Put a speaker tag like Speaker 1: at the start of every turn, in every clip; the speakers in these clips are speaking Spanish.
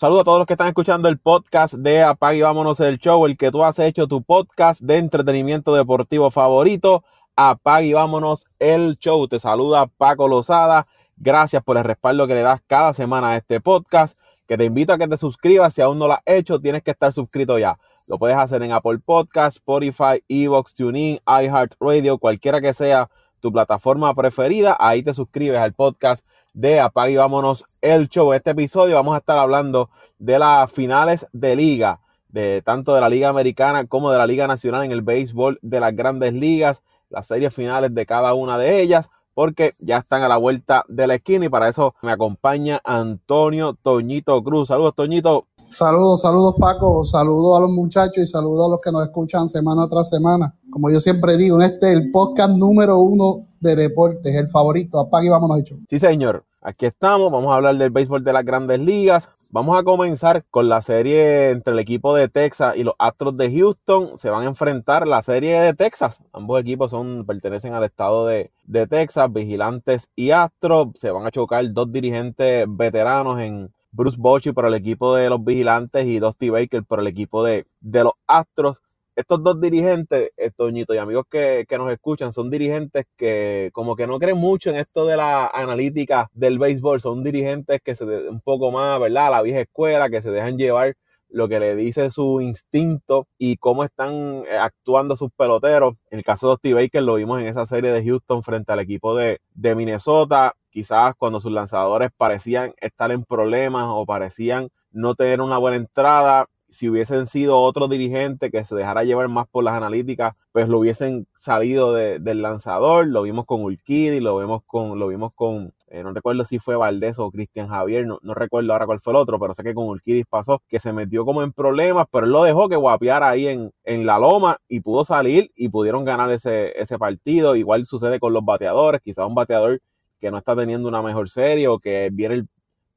Speaker 1: Saludos a todos los que están escuchando el podcast de Apague y Vámonos el Show, el que tú has hecho tu podcast de entretenimiento deportivo favorito. Apague y Vámonos el Show. Te saluda Paco Lozada. Gracias por el respaldo que le das cada semana a este podcast. Que te invito a que te suscribas. Si aún no lo has hecho, tienes que estar suscrito ya. Lo puedes hacer en Apple Podcast, Spotify, Evox, TuneIn, iHeartRadio, cualquiera que sea tu plataforma preferida. Ahí te suscribes al podcast de Apague y Vámonos el Show. Este episodio vamos a estar hablando de las finales de liga, de tanto de la Liga Americana como de la Liga Nacional en el béisbol de las grandes ligas, las series finales de cada una de ellas, porque ya están a la vuelta de la esquina y para eso me acompaña Antonio Toñito Cruz. Saludos, Toñito.
Speaker 2: Saludos, saludos Paco, saludos a los muchachos y saludos a los que nos escuchan semana tras semana. Como yo siempre digo, en este es el podcast número uno de deportes, el favorito. Apague y vámonos hecho.
Speaker 1: Sí, señor. Aquí estamos, vamos a hablar del béisbol de las grandes ligas. Vamos a comenzar con la serie entre el equipo de Texas y los Astros de Houston. Se van a enfrentar la serie de Texas. Ambos equipos son, pertenecen al estado de, Texas, Vigilantes y Astros. Se van a chocar dos dirigentes veteranos en Bruce Bochy por el equipo de los Vigilantes y Dusty Baker por el equipo de, de los Astros. Estos dos dirigentes, eh, Toñito y amigos que, que, nos escuchan, son dirigentes que como que no creen mucho en esto de la analítica del béisbol. Son dirigentes que se un poco más, ¿verdad? La vieja escuela, que se dejan llevar lo que le dice su instinto y cómo están eh, actuando sus peloteros. En el caso de Dusty Baker lo vimos en esa serie de Houston frente al equipo de, de Minnesota quizás cuando sus lanzadores parecían estar en problemas o parecían no tener una buena entrada, si hubiesen sido otro dirigente que se dejara llevar más por las analíticas, pues lo hubiesen salido del lanzador. Lo vimos con Urquidi, lo vimos con, lo vimos con, eh, no recuerdo si fue Valdés o Cristian Javier, no, no, recuerdo ahora cuál fue el otro, pero sé que con Urquidi pasó que se metió como en problemas, pero él lo dejó que guapeara ahí en, en la loma y pudo salir y pudieron ganar ese, ese partido. Igual sucede con los bateadores, quizás un bateador que no está teniendo una mejor serie o que viene el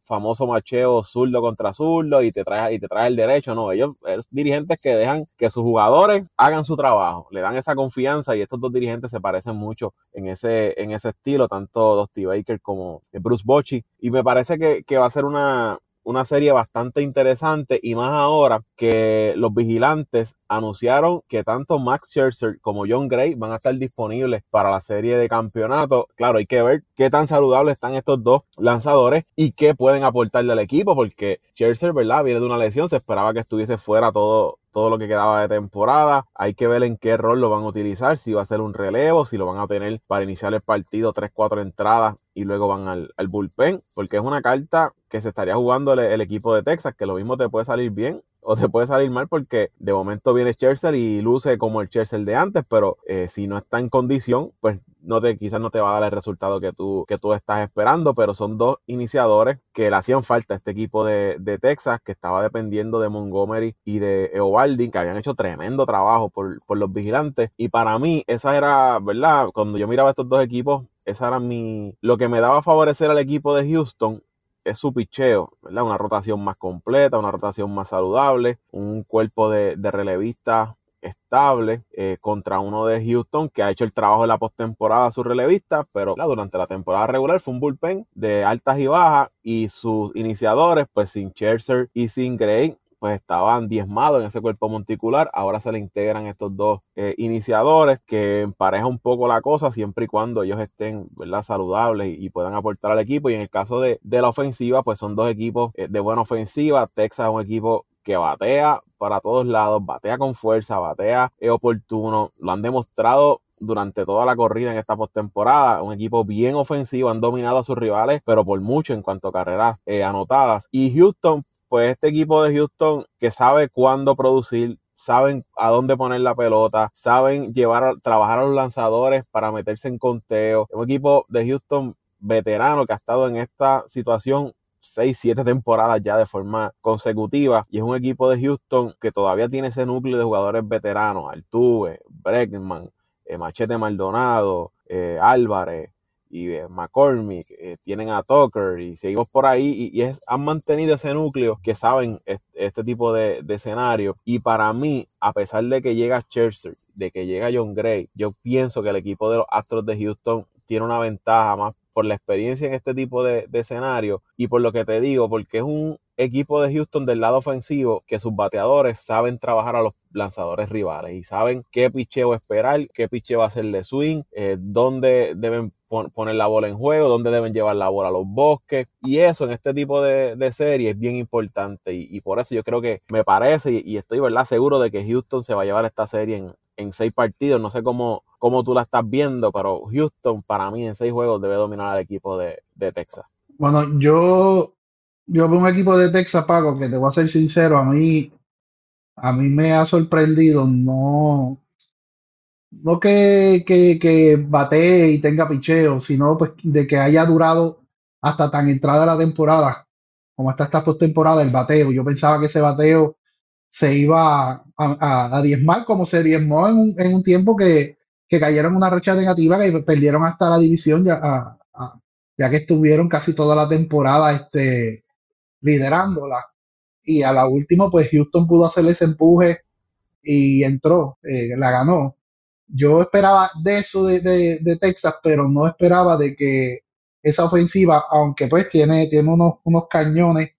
Speaker 1: famoso macheo zurdo contra zurdo y te trae y te trae el derecho, no, ellos, ellos dirigentes que dejan que sus jugadores hagan su trabajo, le dan esa confianza y estos dos dirigentes se parecen mucho en ese en ese estilo, tanto Dusty Baker como Bruce Bochy. Y me parece que, que va a ser una una serie bastante interesante y más ahora que los vigilantes anunciaron que tanto Max Scherzer como John Gray van a estar disponibles para la serie de campeonato. Claro, hay que ver qué tan saludables están estos dos lanzadores y qué pueden aportarle al equipo porque Scherzer, ¿verdad? Viene de una lesión, se esperaba que estuviese fuera todo todo lo que quedaba de temporada. Hay que ver en qué rol lo van a utilizar, si va a ser un relevo, si lo van a tener para iniciar el partido 3-4 entradas y luego van al, al, bullpen, porque es una carta que se estaría jugando el, el, equipo de Texas, que lo mismo te puede salir bien o te puede salir mal porque de momento viene Scherzer y luce como el Scherzer de antes, pero eh, si no está en condición, pues no te, quizás no te va a dar el resultado que tú, que tú estás esperando, pero son dos iniciadores que le hacían falta a este equipo de, de Texas, que estaba dependiendo de Montgomery y de Eovaldi, que habían hecho tremendo trabajo por, por los vigilantes. Y para mí, esa era, ¿verdad? Cuando yo miraba estos dos equipos, esa era mi. Lo que me daba a favorecer al equipo de Houston es su picheo, ¿verdad? Una rotación más completa, una rotación más saludable, un cuerpo de, de relevista estable eh, contra uno de Houston que ha hecho el trabajo de la postemporada su relevista, pero durante la temporada regular fue un bullpen de altas y bajas y sus iniciadores, pues sin Scherzer y sin Gray, pues estaban diezmados en ese cuerpo monticular. Ahora se le integran estos dos eh, iniciadores que empareja un poco la cosa siempre y cuando ellos estén ¿verdad? saludables y, puedan aportar al equipo. Y en el caso de, de la ofensiva, pues son dos equipos eh, de buena ofensiva. Texas es un equipo que batea para todos lados, batea con fuerza, batea es oportuno. Lo han demostrado durante toda la corrida en esta postemporada. Un equipo bien ofensivo, han dominado a sus rivales, pero por mucho en cuanto a carreras eh, anotadas. Y Houston, pues este equipo de Houston que sabe cuándo producir, saben a dónde poner la pelota, saben llevar trabajar a los lanzadores para meterse en conteo. Un equipo de Houston veterano que ha estado en esta situación 6, 7 temporadas ya de forma consecutiva. Y es un equipo de Houston que todavía tiene ese núcleo de jugadores veteranos. Altuve, Bregman, eh, Machete Maldonado, eh, Álvarez y eh, McCormick. eh, tienen a Tucker y seguimos por ahí. Y, es, han mantenido ese núcleo que saben este, tipo de, de, escenario. Y para mí, a pesar de que llega Scherzer, de que llega John Gray, yo pienso que el equipo de los Astros de Houston tiene una ventaja más por la experiencia en este tipo de, de escenario y por lo que te digo, porque es un equipo de Houston del lado ofensivo que sus bateadores saben trabajar a los lanzadores rivales y saben qué picheo esperar, qué picheo hacerle swing, eh, dónde deben poner la bola en juego, dónde deben llevar la bola a los bosques. Y eso en este tipo de, de serie es bien importante. Y, por eso yo creo que me parece y, estoy ¿verdad? seguro de que Houston se va a llevar esta serie en, en seis partidos. No sé cómo, cómo tú la estás viendo, pero Houston para mí en seis juegos debe dominar al equipo de, de Texas.
Speaker 2: Bueno, yo yo veo un equipo de Texas, Paco, que te voy a ser sincero, a mí, a mí me ha sorprendido, no, no que, que, que batee y tenga picheo, sino pues de que haya durado hasta tan entrada la temporada, como está esta postemporada, el bateo. Yo pensaba que ese bateo se iba a, a, a diezmar, como se diezmó en un, en un tiempo que, que cayeron una racha negativa, que perdieron hasta la división, ya, ya que estuvieron casi toda la temporada este, liderándola. Y a la última, pues Houston pudo hacerle ese empuje y entró, eh, la ganó. Yo esperaba de eso de, de, Texas, pero no esperaba de que esa ofensiva, aunque pues tiene, tiene unos, unos cañones,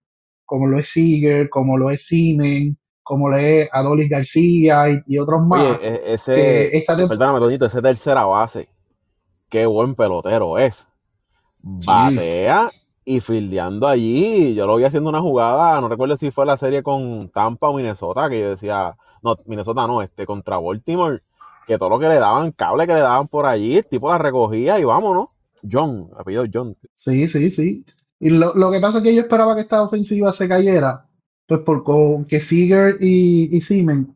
Speaker 2: como lo es Seager, como lo es Simen, como lo es Adolis García y, otros más.
Speaker 1: E, ese, perdóname, Tonito, ese tercera base, qué buen pelotero es. Batea y fildeando allí. Yo lo vi haciendo una jugada, no recuerdo si fue la serie con Tampa o Minnesota, que yo decía, no, Minnesota no, este, contra Baltimore, que todo lo que le daban, cable que le daban por allí, el tipo la recogía y vámonos. John, apellido John.
Speaker 2: Sí, sí, sí. Y lo, que pasa es que yo esperaba que esta ofensiva se cayera, pues porque Seager y, y Siemens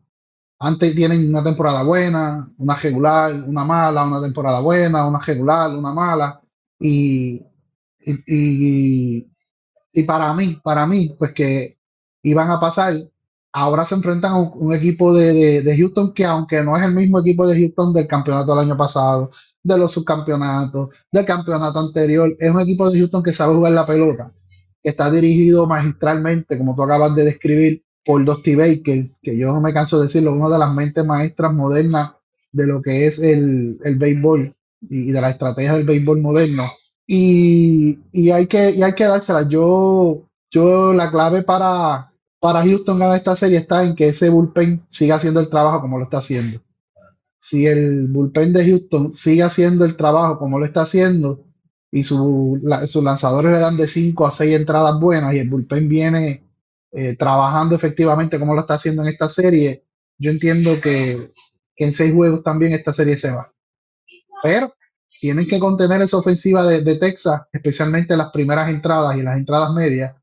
Speaker 2: antes tienen una temporada buena, una regular, una mala, una temporada buena, una regular, una mala. Y y, y, para mí, para mí, pues que iban a pasar, ahora se enfrentan a un, equipo de, de, Houston que aunque no es el mismo equipo de Houston del campeonato del año pasado, de los subcampeonatos, del campeonato anterior, es un equipo de Houston que sabe jugar la pelota, que está dirigido magistralmente, como tú acabas de describir, por Dusty Baker, que yo no me canso de decirlo, una de las mentes maestras modernas de lo que es el, el béisbol y de la estrategia del béisbol moderno y, y, hay que, hay que dársela. Yo, yo la clave para, para Houston ganar esta serie está en que ese bullpen siga haciendo el trabajo como lo está haciendo. Si el bullpen de Houston sigue haciendo el trabajo como lo está haciendo y su, sus lanzadores le dan de 5 a 6 entradas buenas y el bullpen viene eh, trabajando efectivamente como lo está haciendo en esta serie, yo entiendo que, que en 6 juegos también esta serie se va. Pero tienen que contener esa ofensiva de, Texas, especialmente las primeras entradas y las entradas medias.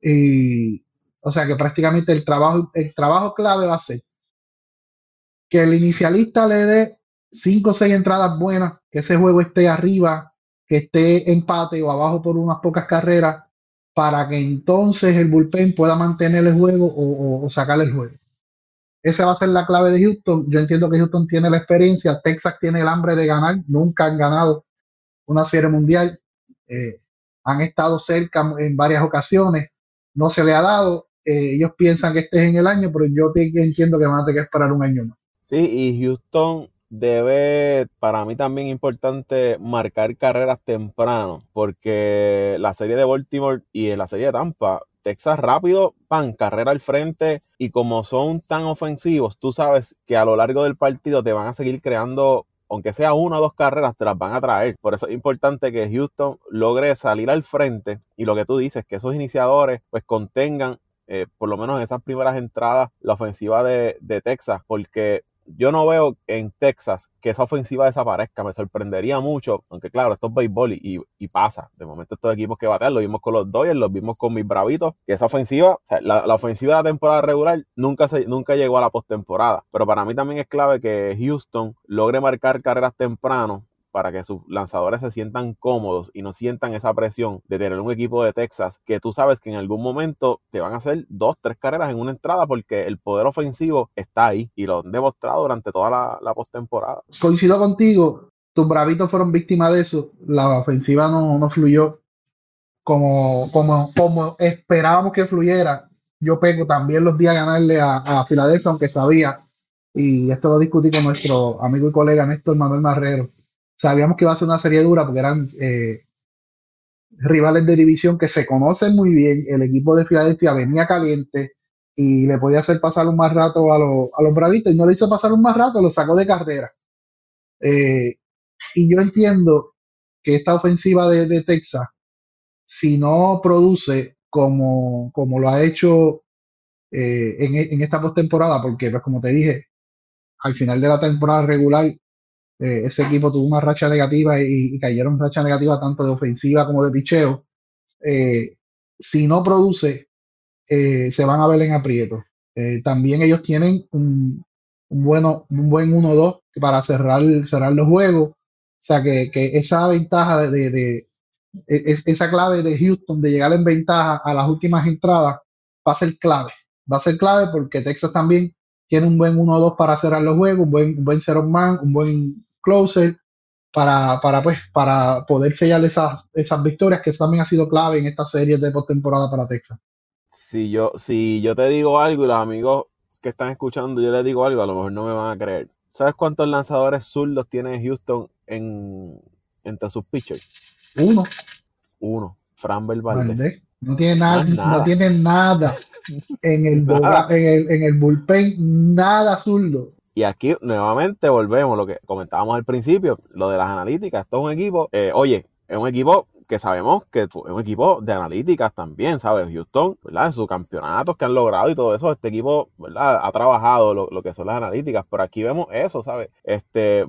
Speaker 2: Y, o sea que prácticamente el trabajo, el trabajo clave va a ser que el inicialista le dé cinco o seis entradas buenas, que ese juego esté arriba, que esté empate o abajo por unas pocas carreras, para que entonces el bullpen pueda mantener el juego o, o sacar el juego. Esa va a ser la clave de Houston. Yo entiendo que Houston tiene la experiencia, Texas tiene el hambre de ganar, nunca han ganado una serie mundial, eh, han estado cerca en varias ocasiones, no se le ha dado, eh, ellos piensan que este es en el año, pero yo entiendo que van a tener que esperar un año más.
Speaker 1: Sí, y Houston debe, para mí también importante, marcar carreras temprano, porque la serie de Baltimore y la serie de Tampa Texas rápido, pan, carrera al frente y como son tan ofensivos, tú sabes que a lo largo del partido te van a seguir creando, aunque sea una o dos carreras, te las van a traer. Por eso es importante que Houston logre salir al frente y lo que tú dices, que esos iniciadores pues contengan eh, por lo menos en esas primeras entradas la ofensiva de, de Texas, porque yo no veo en Texas que esa ofensiva desaparezca. Me sorprendería mucho, aunque claro, esto es béisbol y, y, pasa. De momento estos equipos que batean, lo vimos con los Dodgers, lo vimos con mis bravitos, que esa ofensiva, la, la, ofensiva de la temporada regular nunca, se, nunca llegó a la postemporada. Pero para mí también es clave que Houston logre marcar carreras temprano para que sus lanzadores se sientan cómodos y no sientan esa presión de tener un equipo de Texas que tú sabes que en algún momento te van a hacer dos, tres carreras en una entrada porque el poder ofensivo está ahí y lo han demostrado durante toda la, la postemporada.
Speaker 2: Coincido contigo, tus bravitos fueron víctimas de eso, la ofensiva no, no fluyó como, como, como esperábamos que fluyera. Yo pego también los días a ganarle a, a Filadelfia, aunque sabía, y esto lo discutí con nuestro amigo y colega Néstor Manuel Marrero sabíamos que iba a ser una serie dura porque eran eh, rivales de división que se conocen muy bien. El equipo de Filadelfia venía caliente y le podía hacer pasar un más rato a, a los bravitos y no le hizo pasar un más rato, lo sacó de carrera. Eh, y yo entiendo que esta ofensiva de, Texas, si no produce como, como lo ha hecho eh, en, en, esta postemporada, porque pues como te dije, al final de la temporada regular, eh, ese equipo tuvo una racha negativa y, cayeron racha negativa tanto de ofensiva como de picheo. si no produce, se van a ver en aprieto. también ellos tienen un, un, bueno, un buen 1-2 para cerrar, cerrar los juegos. O sea que, esa ventaja de, de, esa clave de Houston de llegar en ventaja a las últimas entradas va a ser clave. Va a ser clave porque Texas también tiene un buen 1-2 para cerrar los juegos, un buen, un buen zero man, un buen closer para, para, pues, para poder sellar esas, esas victorias que también ha sido clave en esta serie de postemporada para Texas.
Speaker 1: Si yo, si yo te digo algo y los amigos que están escuchando, yo les digo algo, a lo mejor no me van a creer. ¿Sabes cuántos lanzadores zurdos tiene Houston en, entre sus pitchers?
Speaker 2: Uno.
Speaker 1: Uno. Fran Valdez.
Speaker 2: No tiene nada, no, tiene nada en el, En, el, en el bullpen, nada zurdo.
Speaker 1: Y aquí nuevamente volvemos lo que comentábamos al principio, lo de las analíticas. Esto es un equipo, eh, oye, es un equipo que sabemos que es un equipo de analíticas también, ¿sabes? Houston, ¿verdad? En sus campeonatos que han logrado y todo eso, este equipo, ¿verdad? Ha trabajado lo, que son las analíticas, pero aquí vemos eso, ¿sabes? Este,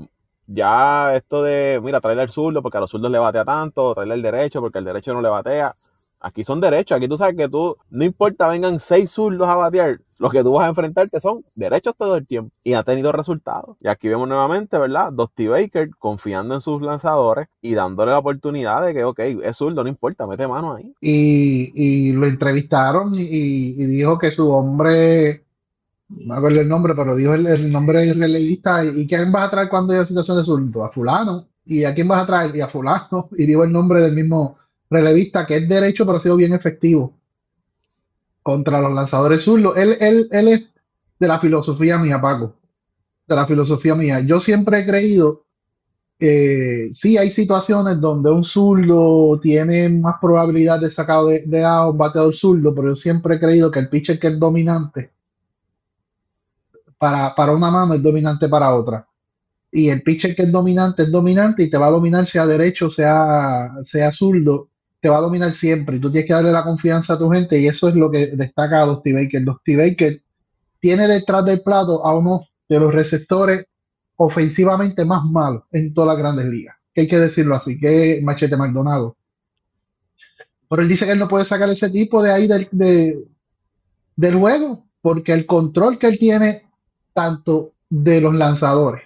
Speaker 1: ya esto de, mira, traerle el zurdo porque a los zurdos le batea tanto, traerle el derecho porque el derecho no le batea. Aquí son derechos, aquí tú sabes que tú, no importa, vengan seis zurdos a batear, los que tú vas a enfrentarte son derechos todo el tiempo y ha tenido resultados. Y aquí vemos nuevamente, ¿verdad? Dusty Baker confiando en sus lanzadores y dándole la oportunidad de que, ok, es zurdo, no importa, mete mano ahí.
Speaker 2: Y, lo entrevistaron y, dijo que su hombre, no acuerdo el nombre, pero dijo el, nombre de relevista y, quién vas a traer cuando haya situación de zurdo, a fulano. ¿Y a quién vas a traer? Y a fulano. Y dijo el nombre del mismo relevista, que es derecho, pero ha sido bien efectivo contra los lanzadores zurdos. Él, él, él es de la filosofía mía, Paco. De la filosofía mía. Yo siempre he creído que sí hay situaciones donde un zurdo tiene más probabilidad de sacar de, de a un bateador zurdo, pero yo siempre he creído que el pitcher que es dominante para, para una mano es dominante para otra. Y el pitcher que es dominante es dominante y te va a dominar sea derecho, sea, sea zurdo te va a dominar siempre y tú tienes que darle la confianza a tu gente y eso es lo que destaca a Dusty Baker. Dusty tiene detrás del plato a uno de los receptores ofensivamente más malos en todas las grandes ligas. Que hay que decirlo así, que Machete Maldonado. Pero él dice que él no puede sacar ese tipo de ahí del, del juego porque el control que él tiene tanto de los lanzadores,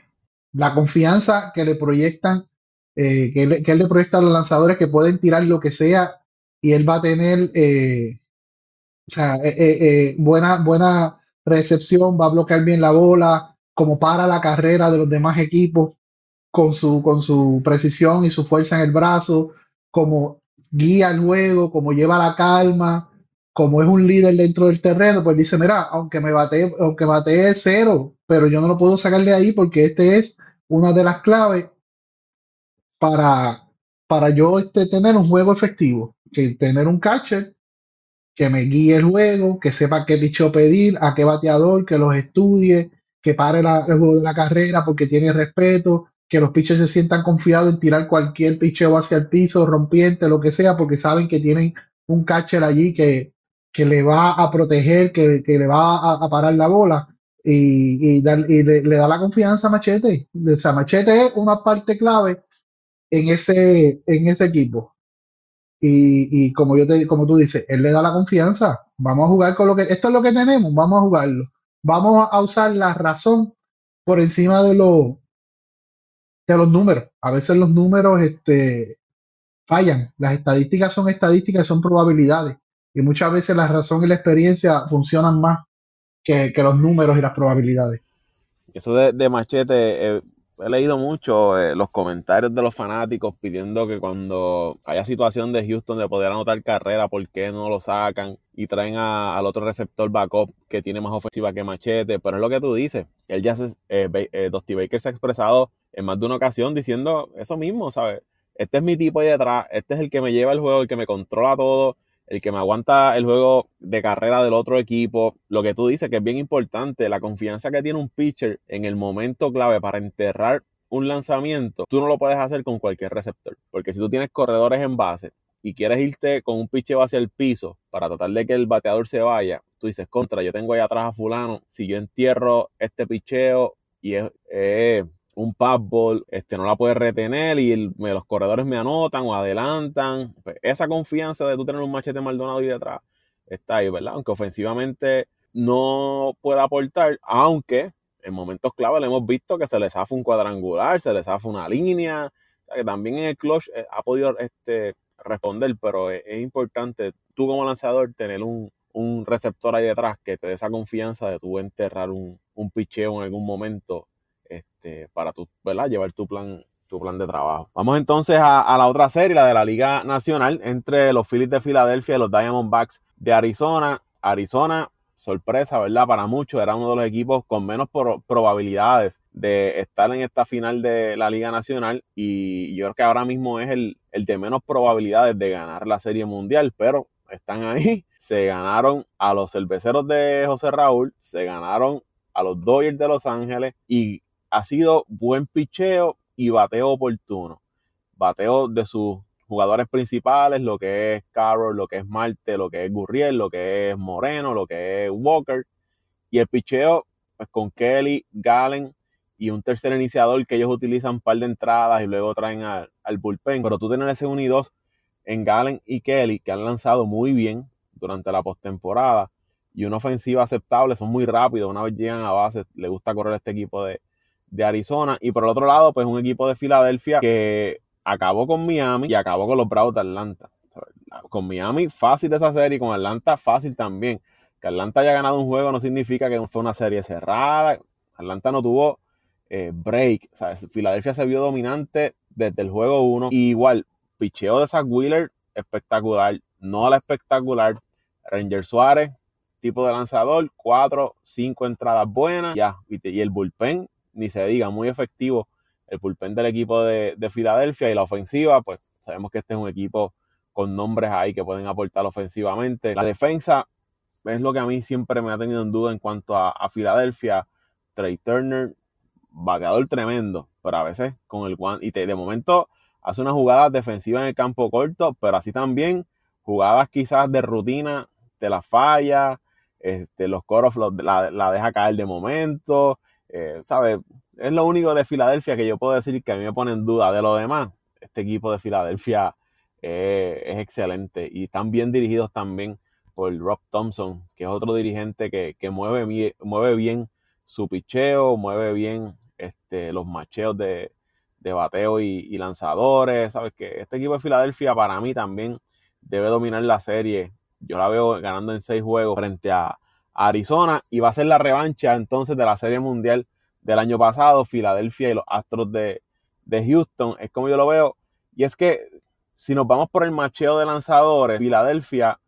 Speaker 2: la confianza que le proyectan eh, que, él, le proyecta a los lanzadores que pueden tirar lo que sea y él va a tener eh, eh, buena, buena recepción, va a bloquear bien la bola, como para la carrera de los demás equipos con su, con su precisión y su fuerza en el brazo, como guía el juego, como lleva la calma, como es un líder dentro del terreno, pues dice, mira, aunque me bate, aunque bate cero, pero yo no lo puedo sacar de ahí porque este es una de las claves para, para yo este, tener un juego efectivo, que tener un catcher que me guíe el juego, que sepa qué picheo pedir, a qué bateador, que los estudie, que pare el juego de la carrera porque tiene respeto, que los pitchers se sientan confiados en tirar cualquier picheo hacia el piso, rompiente, lo que sea, porque saben que tienen un catcher allí que, que le va a proteger, que, que le va a, parar la bola y, y, y le, le, da la confianza a Machete. O sea, Machete es una parte clave en ese, en ese equipo. Y, y, como yo te, como tú dices, él le da la confianza. Vamos a jugar con lo que, esto es lo que tenemos, vamos a jugarlo. Vamos a usar la razón por encima de los de los números. A veces los números este, fallan. Las estadísticas son estadísticas, son probabilidades. Y muchas veces la razón y la experiencia funcionan más que, que los números y las probabilidades.
Speaker 1: Eso de, de machete, eh, he leído mucho eh, los comentarios de los fanáticos pidiendo que cuando haya situación de Houston de poder anotar carrera, ¿por qué no lo sacan? Y traen al otro receptor backup que tiene más ofensiva que Machete. Pero es lo que tú dices. Él ya se, eh, eh, Dusty Baker se ha expresado en más de una ocasión diciendo eso mismo, ¿sabes? Este es mi tipo ahí detrás, este es el que me lleva el juego, el que me controla todo, el que me aguanta el juego de carrera del otro equipo. Lo que tú dices que es bien importante, la confianza que tiene un pitcher en el momento clave para enterrar un lanzamiento, tú no lo puedes hacer con cualquier receptor. Porque si tú tienes corredores en base y quieres irte con un picheo hacia el piso para tratar de que el bateador se vaya, tú dices, contra, yo tengo ahí atrás a fulano, si yo entierro este picheo y es, un ball, este, no la puede retener y los corredores me anotan o adelantan. Pues, esa confianza de tú tener un machete Maldonado ahí detrás está ahí, ¿verdad? Aunque ofensivamente no pueda aportar, aunque en momentos clave le hemos visto que se le zafa un cuadrangular, se le zafa una línea, o sea, que también en el clutch eh, ha podido este, responder, pero es, importante tú como lanzador tener un, receptor ahí detrás que te dé esa confianza de tú enterrar un, un picheo en algún momento este, para tu, ¿verdad? llevar tu plan, tu plan de trabajo. Vamos entonces a, la otra serie, la de la Liga Nacional, entre los Phillies de Filadelfia y los Diamondbacks de Arizona. Arizona, sorpresa, ¿verdad? Para muchos, era uno de los equipos con menos probabilidades de estar en esta final de la Liga Nacional y yo creo que ahora mismo es el, el de menos probabilidades de ganar la Serie Mundial, pero están ahí. Se ganaron a los cerveceros de José Raúl, se ganaron a los Dodgers de Los Ángeles y ha sido buen picheo y bateo oportuno. Bateo de sus jugadores principales, lo que es Carroll, lo que es Marte, lo que es Gurriel, lo que es Moreno, lo que es Walker. Y el picheo, pues con Kelly, Galen y un tercer iniciador que ellos utilizan un par de entradas y luego traen al, bullpen. Pero tú tienes ese 1 y 2 en Galen y Kelly que han lanzado muy bien durante la postemporada y una ofensiva aceptable, son muy rápidos, una vez llegan a base, le gusta correr este equipo de, de Arizona. Y por el otro lado, pues un equipo de Filadelfia que acabó con Miami y acabó con los Bravos de Atlanta. Con Miami fácil esa serie y con Atlanta fácil también. Que Atlanta haya ganado un juego no significa que fue una serie cerrada. Atlanta no tuvo eh, break. Filadelfia se vio dominante desde el juego 1. igual, picheo de Zach Wheeler, espectacular. No la espectacular. Ranger Suárez, tipo de lanzador, cuatro, cinco entradas buenas. Ya, y el bullpen ni se diga, muy efectivo el pulpen del equipo de, Filadelfia y la ofensiva, pues sabemos que este es un equipo con nombres ahí que pueden aportar ofensivamente. La defensa es lo que a mí siempre me ha tenido en duda en cuanto a, Filadelfia. Trey Turner, bateador tremendo, pero a veces con el one, y de momento hace una jugada defensiva en el campo corto, pero así también jugadas quizás de rutina, de la falla, este, los coros la, la deja caer de momento, eh, ¿sabes? Es lo único de Filadelfia que yo puedo decir que a mí me pone en duda. De lo demás, este equipo de Filadelfia eh, es excelente y están bien dirigidos también por Rob Thompson, que es otro dirigente que, mueve, mueve bien su picheo, mueve bien este, los macheos de, bateo y, lanzadores. Sabes que este equipo de Filadelfia para mí también debe dominar la serie. Yo la veo ganando en seis juegos frente a, Arizona y va a ser la revancha entonces de la Serie Mundial del año pasado, Filadelfia y los Astros de, Houston. Es como yo lo veo. Y es que si nos vamos por el macheo de lanzadores, Filadelfia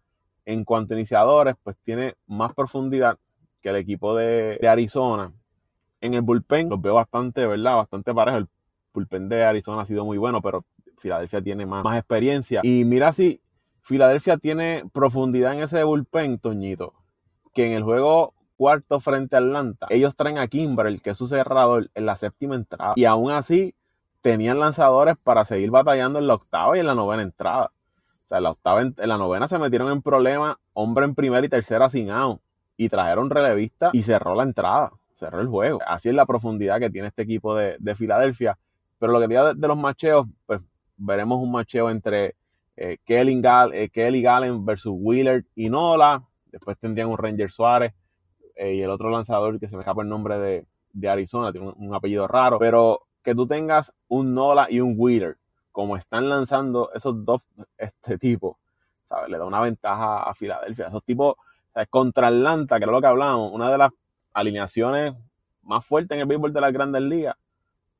Speaker 1: en cuanto a iniciadores, pues tiene más profundidad que el equipo de, Arizona. En el bullpen los veo bastante, ¿verdad? Bastante parejo. El bullpen de Arizona ha sido muy bueno, pero Filadelfia tiene más, más experiencia. Y mira si Filadelfia tiene profundidad en ese bullpen, Toñito que en el juego cuarto frente a Atlanta, ellos traen a Kimbrel, que es su cerrador, en la séptima entrada. Y aún así tenían lanzadores para seguir batallando en la octava y en la novena entrada. O sea, en la octava, en la novena se metieron en problemas, hombre en primera y tercera sin out. Y trajeron relevista y cerró la entrada, cerró el juego. Así es la profundidad que tiene este equipo de, Filadelfia. Pero lo que diga de, los macheos, pues veremos un macheo entre eh, Kelly, eh, Kelly Gallen versus Wheeler y Nola. Después tendrían un Ranger Suárez eh, y el otro lanzador que se me escapa el nombre de, Arizona, tiene un, apellido raro. Pero que tú tengas un Nola y un Wheeler, como están lanzando esos dos este tipo, ¿sabes? Le da una ventaja a Filadelfia. Esos tipos, ¿sabes? contra Atlanta, que era lo que hablábamos, una de las alineaciones más fuertes en el béisbol de las grandes ligas.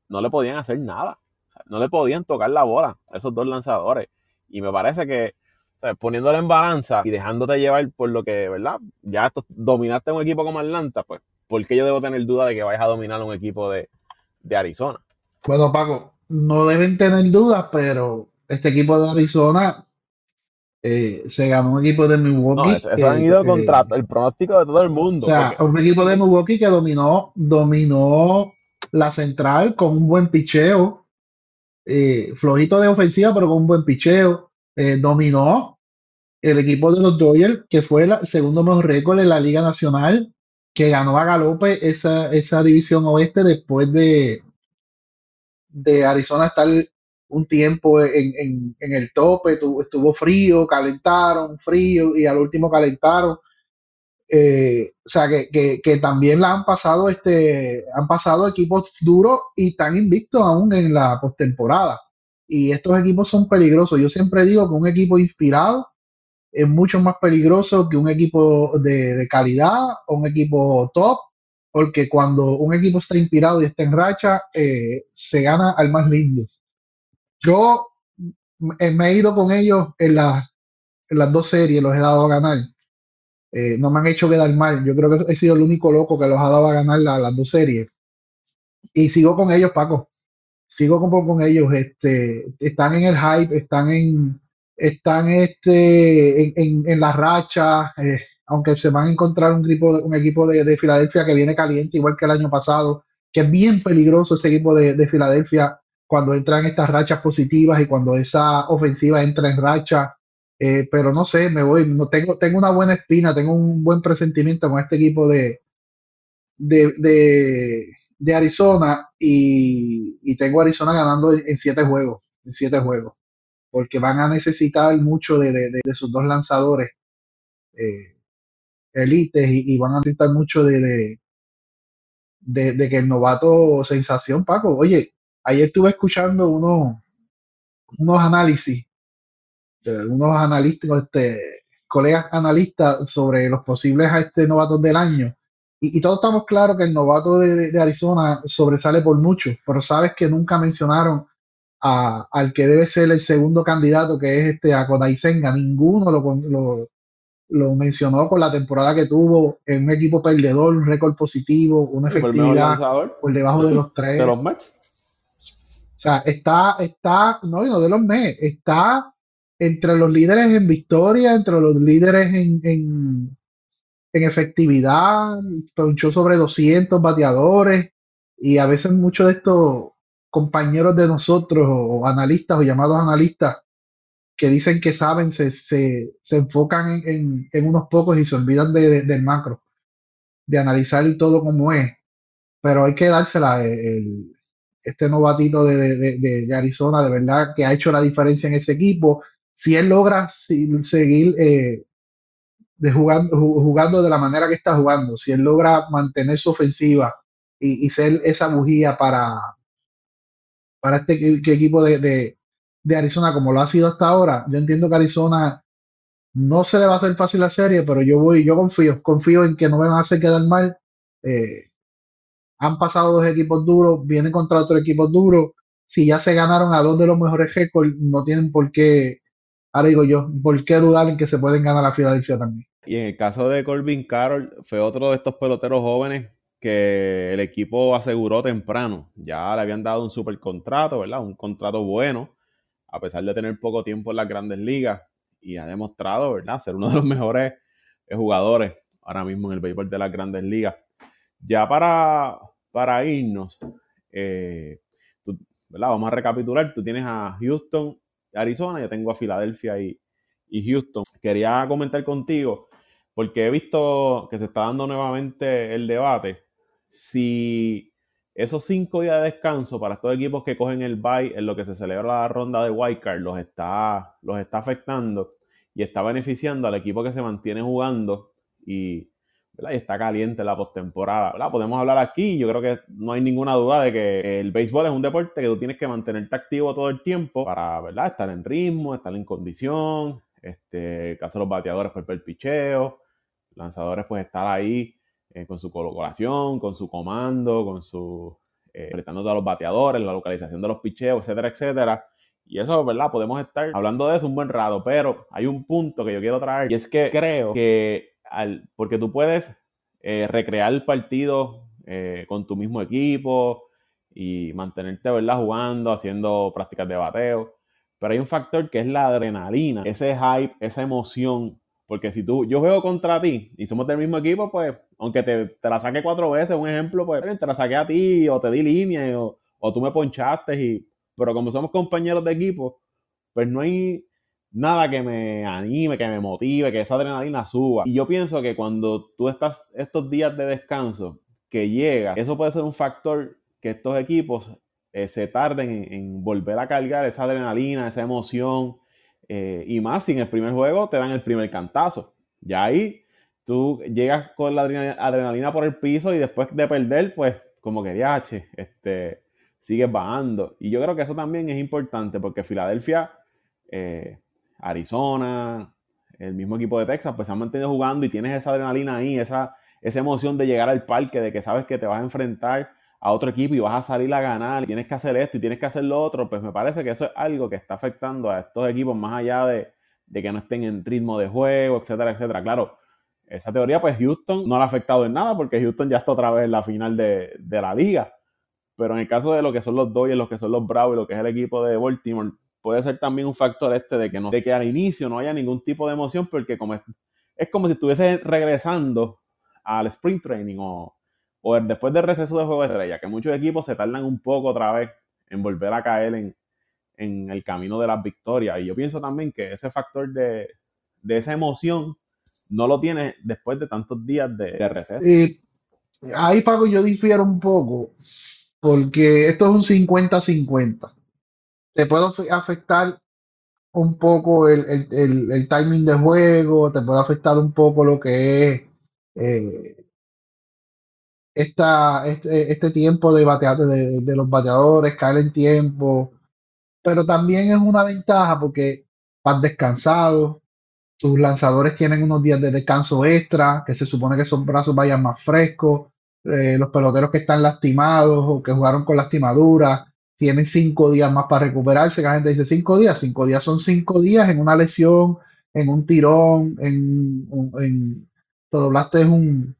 Speaker 1: no le podían hacer nada. No le podían tocar la bola a esos dos lanzadores. Y me parece que poniéndole en balanza y dejándote llevar por lo que, ¿verdad? Ya dominaste un equipo como Atlanta, pues, ¿por qué yo debo tener duda de que vayas a dominar un equipo de, Arizona?
Speaker 2: Bueno, Paco, no deben tener dudas, pero este equipo de Arizona eh, se ganó un equipo de Milwaukee.
Speaker 1: No, eso, han ido contra el pronóstico de todo el mundo.
Speaker 2: O sea, un equipo de Milwaukee que dominó, dominó la central con un buen picheo, eh, flojito de ofensiva, pero con un buen picheo. Eh, dominó el equipo de los Dodgers, que fue el segundo mejor récord en la Liga Nacional, que ganó a galope esa, esa división oeste después de, de Arizona estar un tiempo en, el tope, estuvo frío, calentaron, frío, y al último calentaron. Eh, o sea, que, también la han pasado, este, han pasado equipos duros y están invictos aún en la postemporada. Y estos equipos son peligrosos. Yo siempre digo que un equipo inspirado es mucho más peligroso que un equipo de, calidad o un equipo top, porque cuando un equipo está inspirado y está en racha, eh, se gana al más lindo. Yo me he ido con ellos en, en las dos series, los he dado a ganar. Eh, no me han hecho quedar mal. Yo creo que he sido el único loco que los ha dado a ganar las dos series. Y sigo con ellos, Paco. Sigo con, con ellos. Este, están en el hype, están en, están este, en, en, la racha. Eh, aunque se van a encontrar un un equipo de, de, Filadelfia que viene caliente, igual que el año pasado, que es bien peligroso ese equipo de, de Filadelfia cuando entran estas rachas positivas y cuando esa ofensiva entra en racha. Eh, pero no sé, me voy, no tengo, tengo una buena espina, tengo un buen presentimiento con este equipo de, de, de, Arizona y, y, tengo Arizona ganando en, siete juegos, en siete juegos, porque van a necesitar mucho de, de sus dos lanzadores eh, elites y, van a necesitar mucho de, de, que el novato sensación, Paco, oye, ayer estuve escuchando unos, unos análisis de unos analistas, este, colegas analistas sobre los posibles a este novatos del año. Y, todos estamos claros que el novato de, Arizona sobresale por mucho, pero sabes que nunca mencionaron a, al que debe ser el segundo candidato, que es este a Senga. Ninguno lo, lo, lo, mencionó con la temporada que tuvo en un equipo perdedor, un récord positivo, una efectividad por debajo de los tres.
Speaker 1: De los Mets.
Speaker 2: O sea, está, está, no, no de los Mets, está entre los líderes en victoria, entre los líderes en, en, en efectividad, ponchó sobre 200 bateadores y a veces muchos de estos compañeros de nosotros o analistas o llamados analistas que dicen que saben se, se, se enfocan en, en, unos pocos y se olvidan de, del macro, de analizar todo como es. Pero hay que dársela el, este novatito de, de, de, Arizona, de verdad que ha hecho la diferencia en ese equipo. Si él logra seguir eh, de jugando, jugando de la manera que está jugando, si él logra mantener su ofensiva y, y ser esa bujía para, para este equipo de, de, Arizona como lo ha sido hasta ahora, yo entiendo que Arizona no se le va a hacer fácil la serie, pero yo voy, yo confío, confío en que no me van a hacer quedar mal. Eh, han pasado dos equipos duros, vienen contra otro equipo duro. Si ya se ganaron a dos de los mejores récords, no tienen por qué, ahora digo yo, por qué dudar en que se pueden ganar a Filadelfia también.
Speaker 1: Y en el caso de Corbin Carroll, fue otro de estos peloteros jóvenes que el equipo aseguró temprano. Ya le habían dado un super contrato, ¿verdad? Un contrato bueno, a pesar de tener poco tiempo en las grandes ligas. Y ha demostrado, ¿verdad?, ser uno de los mejores jugadores ahora mismo en el béisbol de las grandes ligas. Ya para, para irnos, eh, vamos a recapitular. Tú tienes a Houston, Arizona, yo tengo a Filadelfia y, Houston. Quería comentar contigo, porque he visto que se está dando nuevamente el debate. Si esos cinco días de descanso para estos equipos que cogen el bye en lo que se celebra la ronda de wildcard los está, los está afectando y está beneficiando al equipo que se mantiene jugando y está caliente la postemporada. Podemos hablar aquí, yo creo que no hay ninguna duda de que el béisbol es un deporte que tú tienes que mantenerte activo todo el tiempo para estar en ritmo, estar en condición, este, caso de los bateadores pues el picheo, lanzadores pues estar ahí eh, con su colocación, con su comando, con su eh, a los bateadores, la localización de los picheos, etcétera, etcétera. Y eso, ¿verdad? Podemos estar hablando de eso un buen rato, pero hay un punto que yo quiero traer y es que creo que, al, porque tú puedes eh, recrear el partido eh, con tu mismo equipo y mantenerte, ¿verdad? Jugando, haciendo prácticas de bateo, pero hay un factor que es la adrenalina, ese hype, esa emoción porque si tú, yo juego contra ti y somos del mismo equipo, pues, aunque te, te la saque cuatro veces, un ejemplo, pues te la saqué a ti o te di línea o, o tú me ponchaste y, pero como somos compañeros de equipo, pues no hay nada que me anime, que me motive, que esa adrenalina suba. Y yo pienso que cuando tú estás estos días de descanso que llega, eso puede ser un factor que estos equipos eh, se tarden en, volver a cargar esa adrenalina, esa emoción, eh, y más si en el primer juego te dan el primer cantazo. Ya ahí tú llegas con la adrenalina por el piso y después de perder, pues como que H, este, sigues bajando. Y yo creo que eso también es importante porque Filadelfia, eh, Arizona, el mismo equipo de Texas, pues se han mantenido jugando y tienes esa adrenalina ahí, esa, esa emoción de llegar al parque, de que sabes que te vas a enfrentar a otro equipo y vas a salir a ganar, y tienes que hacer esto y tienes que hacer lo otro, pues me parece que eso es algo que está afectando a estos equipos más allá de, que no estén en ritmo de juego, etcétera, etcétera. Claro, esa teoría, pues Houston no le ha afectado en nada porque Houston ya está otra vez en la final de, la liga. Pero en el caso de lo que son los Dodgers, lo que son los Bravos y lo que es el equipo de Baltimore, puede ser también un factor este de que, no, de que al inicio no haya ningún tipo de emoción porque como es, es como si estuviese regresando al sprint training o, o después del receso de juego de estrella, que muchos equipos se tardan un poco otra vez en volver a caer en, el camino de las victorias. Y yo pienso también que ese factor de, esa emoción no lo tiene después de tantos días de, receso.
Speaker 2: ahí, Paco, yo difiero un poco, porque esto es un 50-50. Te puede afectar un poco el, timing de juego, te puede afectar un poco lo que es eh, este, este tiempo de, bateate, de, los bateadores, caer en tiempo, pero también es una ventaja porque vas descansado, tus lanzadores tienen unos días de descanso extra, que se supone que esos brazos vayan más frescos, eh, los peloteros que están lastimados o que jugaron con lastimaduras tienen cinco días más para recuperarse, la gente dice cinco días, cinco días son cinco días en una lesión, en un tirón, en, en, te doblaste un,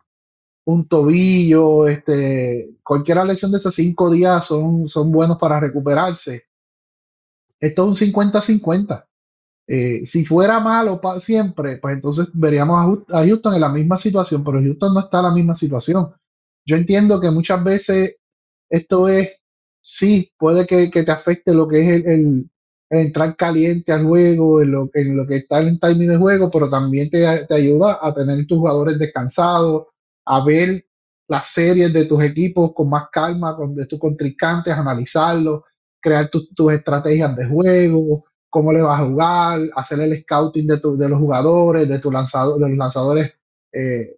Speaker 2: un tobillo, este, cualquier lesión de esos cinco días son, son buenos para recuperarse. Esto es un 50-50. Eh, si fuera malo siempre, pues entonces veríamos a, Houston en la misma situación, pero Houston no está en la misma situación. Yo entiendo que muchas veces esto es, sí, puede que, te afecte lo que es el, entrar caliente al juego, en lo, en lo que está en timing de juego, pero también te, te ayuda a tener tus jugadores descansados, a ver las series de tus equipos con más calma, con de tus contrincantes, analizarlos, crear tus estrategias de juego, cómo le vas a jugar, hacer el scouting de, de los jugadores, de, tu lanzador, de los lanzadores eh,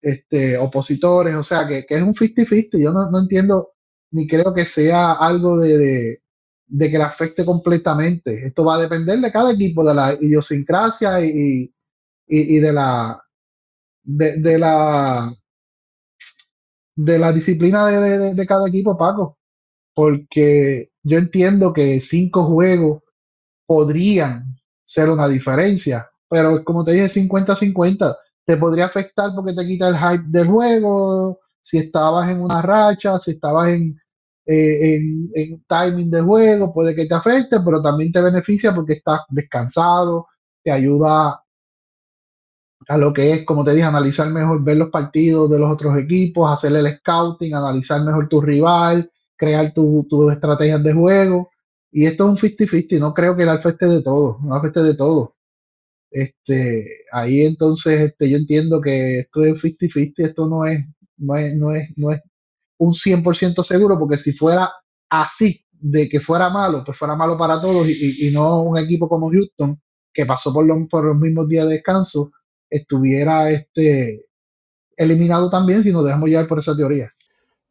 Speaker 2: este, opositores, o sea, que, es un 50-50, yo no, entiendo ni creo que sea algo de, de, que le afecte completamente. Esto va a depender de cada equipo, de la idiosincrasia y, y, y de la de, la de la disciplina de, cada equipo, Paco, porque yo entiendo que cinco juegos podrían ser una diferencia, pero como te dije, 50-50, te podría afectar porque te quita el hype del juego, si estabas en una racha, si estabas en, eh, en timing de juego, puede que te afecte, pero también te beneficia porque estás descansado, te ayuda a lo que es, como te dije, analizar mejor, ver los partidos de los otros equipos, hacer el scouting, analizar mejor tu rival, crear tus estrategias de juego. Y esto es un 50-50, no creo que el afecte de todo, no afecte de todo. Este, ahí entonces este, yo entiendo que esto es 50-50, esto no es, no es, no es, no es un 100% seguro, porque si fuera así, de que fuera malo, pues fuera malo para todos y, y no un equipo como Houston, que pasó por, por los mismos días de descanso, estuviera este, eliminado también si nos dejamos llevar por esa teoría.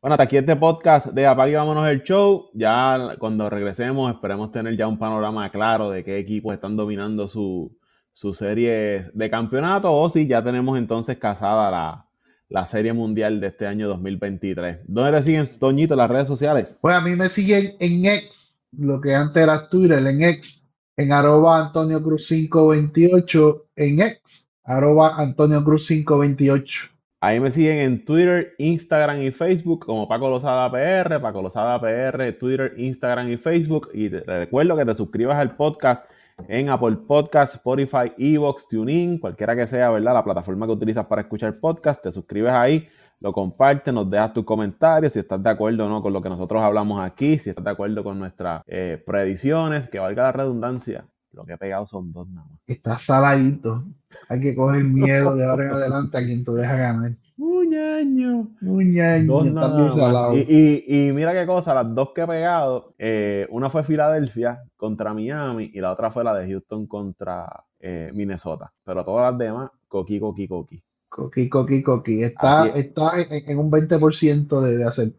Speaker 1: Bueno, hasta aquí este podcast de Apague Vámonos el Show. Ya cuando regresemos esperemos tener ya un panorama claro de qué equipos están dominando su, su serie de campeonato o si ya tenemos entonces casada la, la Serie Mundial de este año 2023. ¿Dónde te siguen, Toñito, las redes sociales?
Speaker 2: Pues a mí me siguen en X, lo que antes era Twitter, en X, en arroba Antonio Cruz 528, en X, arroba Antonio Cruz 528.
Speaker 1: Ahí me siguen en Twitter, Instagram y Facebook como Paco Lozada PR, Paco Lozada PR, Twitter, Instagram y Facebook. Y te recuerdo que te suscribas al podcast en Apple Podcast, Spotify, Evox, TuneIn, cualquiera que sea, ¿verdad? La plataforma que utilizas para escuchar podcast, te suscribes ahí, lo compartes, nos dejas tus comentarios, si estás de acuerdo o no con lo que nosotros hablamos aquí, si estás de acuerdo con nuestras eh, predicciones, que valga la redundancia, lo que he pegado son dos nada más.
Speaker 2: Está saladito. Hay que coger miedo de ahora en adelante a quien tú dejas ganar.
Speaker 1: Un año.
Speaker 2: Un año,
Speaker 1: Dos
Speaker 2: está
Speaker 1: nada
Speaker 2: bien
Speaker 1: más.
Speaker 2: salado.
Speaker 1: Y, y- y mira qué cosa, las dos que he pegado, eh, una fue Filadelfia contra Miami y la otra fue la de Houston contra eh, Minnesota. Pero todas las demás, coqui, coqui, coqui.
Speaker 2: Coqui, coqui, coqui. Está,
Speaker 1: es.
Speaker 2: está en, en un 20% de, de hacer.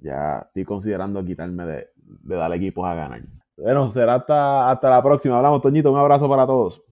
Speaker 1: Ya estoy considerando quitarme de, de darle equipos a ganar. Bueno, será hasta, hasta la próxima. Hablamos, Toñito. Un abrazo para todos.